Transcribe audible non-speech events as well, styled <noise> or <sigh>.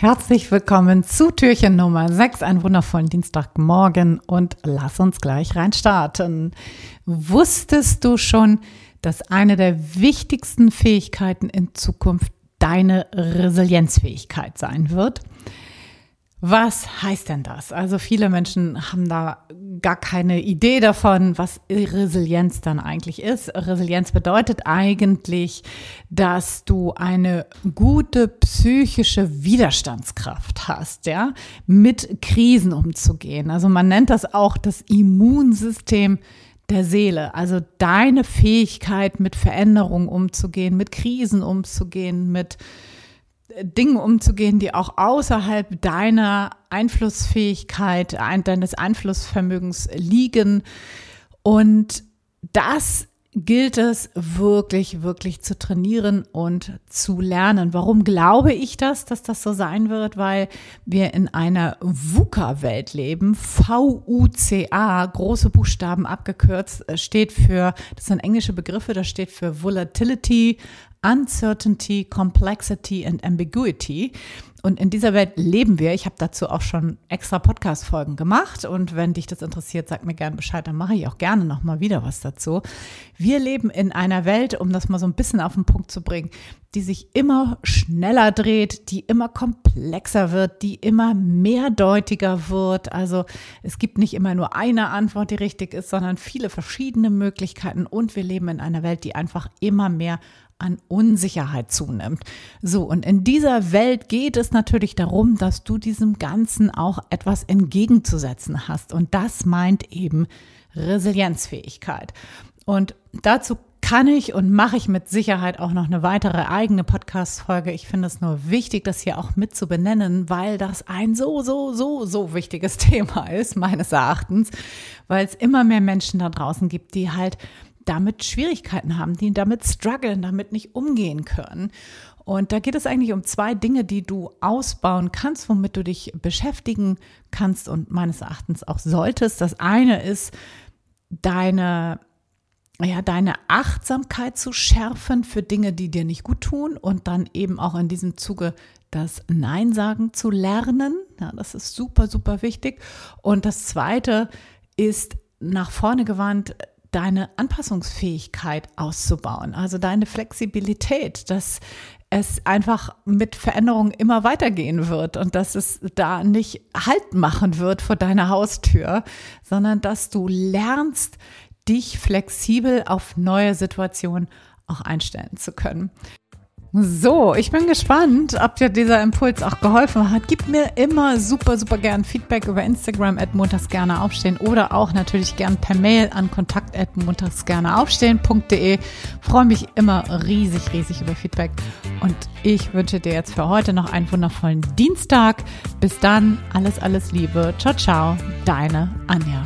Herzlich willkommen zu Türchen Nummer 6, einen wundervollen Dienstagmorgen und lass uns gleich rein starten. Wusstest du schon, dass eine der wichtigsten Fähigkeiten in Zukunft deine Resilienzfähigkeit sein wird? Was heißt denn das? Also viele Menschen haben da gar keine Idee davon, was Resilienz dann eigentlich ist. Resilienz bedeutet eigentlich, dass du eine gute psychische Widerstandskraft hast, ja, mit Krisen umzugehen. Also man nennt das auch das Immunsystem der Seele, also deine Fähigkeit, mit Veränderungen umzugehen, mit Krisen umzugehen, mit Dingen umzugehen, die auch außerhalb deiner Einflussfähigkeit, deines Einflussvermögens liegen. Und das gilt es wirklich, wirklich zu trainieren und zu lernen. Warum glaube ich das, dass das so sein wird? Weil wir in einer VUCA-Welt leben. V-U-C-A, große Buchstaben abgekürzt, steht für, das sind englische Begriffe, das steht für Volatility, Uncertainty, Complexity and Ambiguity. Und in dieser Welt leben wir. Ich habe dazu auch schon extra Podcast-Folgen gemacht. Und wenn dich das interessiert, sag mir gerne Bescheid, dann mache ich auch gerne nochmal wieder was dazu. Wir leben in einer Welt, um das mal so ein bisschen auf den Punkt zu bringen, die sich immer schneller dreht, die immer komplexer wird, die immer mehrdeutiger wird. Also es gibt nicht immer nur eine Antwort, die richtig ist, sondern viele verschiedene Möglichkeiten. Und wir leben in einer Welt, die einfach immer mehr an Unsicherheit zunimmt. So, und in dieser Welt geht es natürlich darum, dass du diesem Ganzen auch etwas entgegenzusetzen hast. Und das meint eben Resilienzfähigkeit. Und dazu kann ich und mache ich mit Sicherheit auch noch eine weitere eigene Podcast-Folge. Ich finde es nur wichtig, das hier auch mit zu benennen, weil das ein so, so, so, so wichtiges <laughs> Thema ist, meines Erachtens, weil es immer mehr Menschen da draußen gibt, die halt damit Schwierigkeiten haben, die damit strugglen, damit nicht umgehen können. Und da geht es eigentlich um zwei Dinge, die du ausbauen kannst, womit du dich beschäftigen kannst und meines Erachtens auch solltest. Das eine ist deine ja, deine Achtsamkeit zu schärfen für Dinge, die dir nicht gut tun und dann eben auch in diesem Zuge das Nein sagen zu lernen. Ja, das ist super, super wichtig. Und das zweite ist nach vorne gewandt deine Anpassungsfähigkeit auszubauen, also deine Flexibilität, dass es einfach mit Veränderungen immer weitergehen wird und dass es da nicht Halt machen wird vor deiner Haustür, sondern dass du lernst, dich flexibel auf neue Situationen auch einstellen zu können. So, ich bin gespannt, ob dir dieser Impuls auch geholfen hat. Gib mir immer super, super gern Feedback über Instagram at montags gerne aufstehen oder auch natürlich gern per Mail an kontakt at montags gerne aufstehen.de. Freue mich immer riesig, riesig über Feedback und ich wünsche dir jetzt für heute noch einen wundervollen Dienstag. Bis dann, alles, alles Liebe. Ciao, ciao, deine Anja.